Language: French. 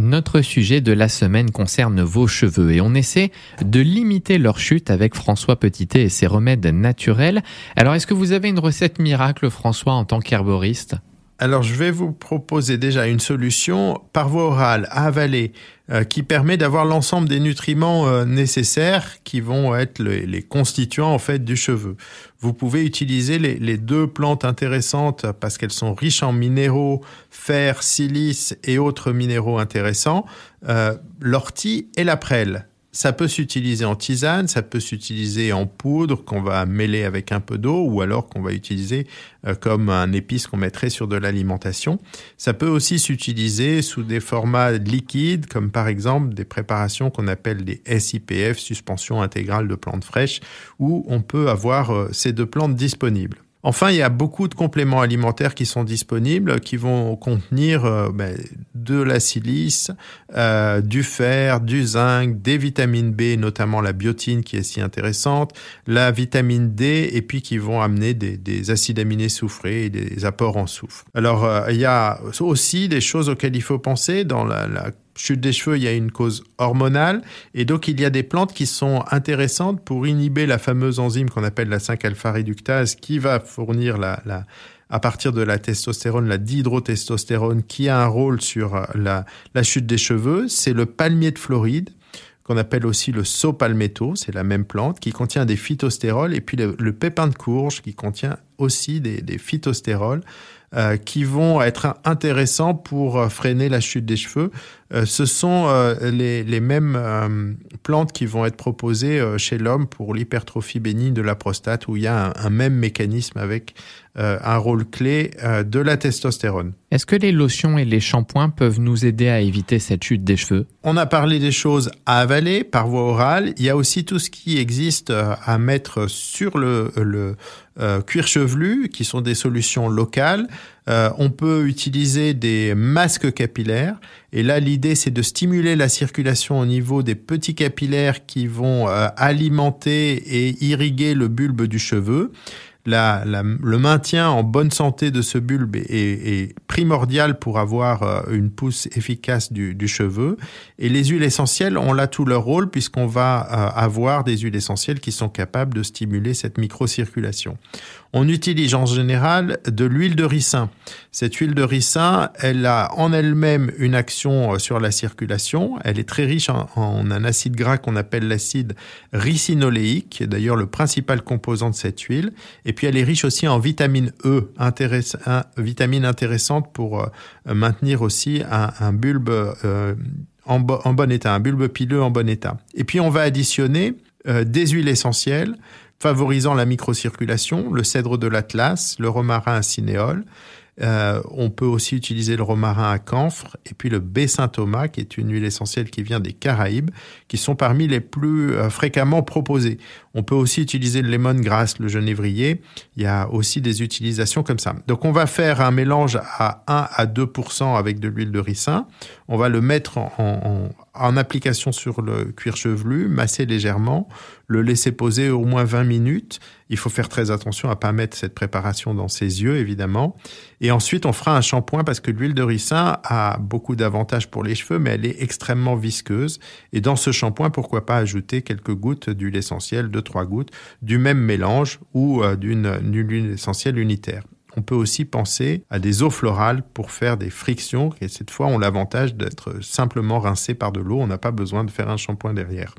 Notre sujet de la semaine concerne vos cheveux et on essaie de limiter leur chute avec François Petitet et ses remèdes naturels. Alors est-ce que vous avez une recette miracle François en tant qu'herboriste? Alors, je vais vous proposer déjà une solution par voie orale à avaler euh, qui permet d'avoir l'ensemble des nutriments euh, nécessaires qui vont être les, constituants en fait du cheveu. Vous pouvez utiliser les, deux plantes intéressantes parce qu'elles sont riches en minéraux, fer, silice et autres minéraux intéressants, euh, l'ortie et la prêle. Ça peut s'utiliser en tisane, ça peut s'utiliser en poudre qu'on va mêler avec un peu d'eau ou alors qu'on va utiliser euh, comme un épice qu'on mettrait sur de l'alimentation. Ça peut aussi s'utiliser sous des formats liquides comme par exemple des préparations qu'on appelle des SIPF, suspension intégrale de plantes fraîches, où on peut avoir euh, ces deux plantes disponibles. Enfin, il y a beaucoup de compléments alimentaires qui sont disponibles, qui vont contenir euh, ben, de la silice, euh, du fer, du zinc, des vitamines B, notamment la biotine qui est si intéressante, la vitamine D, et puis qui vont amener des, acides aminés soufrés et des apports en soufre. Alors, euh, il y a aussi des choses auxquelles il faut penser dans la, la chute des cheveux, il y a une cause hormonale. Et donc, il y a des plantes qui sont intéressantes pour inhiber la fameuse enzyme qu'on appelle la 5-alpha-réductase qui va fournir la, à partir de la testostérone, la dihydrotestostérone, qui a un rôle sur la, la chute des cheveux. C'est le palmier de Floride qu'on appelle aussi le saut-palmetto, c'est la même plante, qui contient des phytostérols, et puis le, pépin de courge qui contient aussi des, des phytostérols. Euh, qui vont être intéressants pour euh, freiner la chute des cheveux. Euh, ce sont les, les, mêmes plantes qui vont être proposées chez l'homme pour l'hypertrophie bénigne de la prostate, où il y a un, un même mécanisme avec un rôle clé de la testostérone. Est-ce que les lotions et les shampoings peuvent nous aider à éviter cette chute des cheveux? On a parlé des choses à avaler par voie orale. Il y a aussi tout ce qui existe à mettre sur le, le cuir chevelu, qui sont des solutions locales. Euh, on peut utiliser des masques capillaires. Et là, l'idée, c'est de stimuler la circulation au niveau des petits capillaires qui vont euh, alimenter et irriguer le bulbe du cheveu le maintien en bonne santé de ce bulbe est, primordial pour avoir euh, une pousse efficace du, cheveu. Et les huiles essentielles ont là tout leur rôle puisqu'on va euh, avoir des huiles essentielles qui sont capables de stimuler cette microcirculation. On utilise en général de l'huile de ricin. Cette huile de ricin, elle a en elle-même une action euh, sur la circulation. Elle est très riche en, un acide gras qu'on appelle l'acide ricinoléique, qui est d'ailleurs le principal composant de cette huile. Et puis elle est riche aussi en vitamine E, vitamine intéressante pour euh, maintenir aussi un, bulbe euh, en, bon état, un bulbe pileux en bon état. Et puis on va additionner euh, des huiles essentielles favorisant la microcirculation, le cèdre de l'Atlas, le romarin à cinéole, euh, on peut aussi utiliser le romarin à camphre et puis le baie Thomas, qui est une huile essentielle qui vient des Caraïbes, qui sont parmi les plus euh, fréquemment proposées. On peut aussi utiliser le lemongrass, le genévrier. Il y a aussi des utilisations comme ça. Donc on va faire un mélange à 1 à 2% avec de l'huile de ricin. On va le mettre en, en application sur le cuir chevelu, masser légèrement, le laisser poser au moins 20 minutes. Il faut faire très attention à pas mettre cette préparation dans ses yeux, évidemment. Et ensuite, on fera un shampoing parce que l'huile de ricin a beaucoup d'avantages pour les cheveux, mais elle est extrêmement visqueuse. Et dans ce shampoing, pourquoi pas ajouter quelques gouttes d'huile essentielle, deux, trois gouttes, du même mélange ou euh, d'une huile essentielle unitaire. On peut aussi penser à des eaux florales pour faire des frictions. Et cette fois, on l'avantage d'être simplement rincé par de l'eau. On n'a pas besoin de faire un shampoing derrière.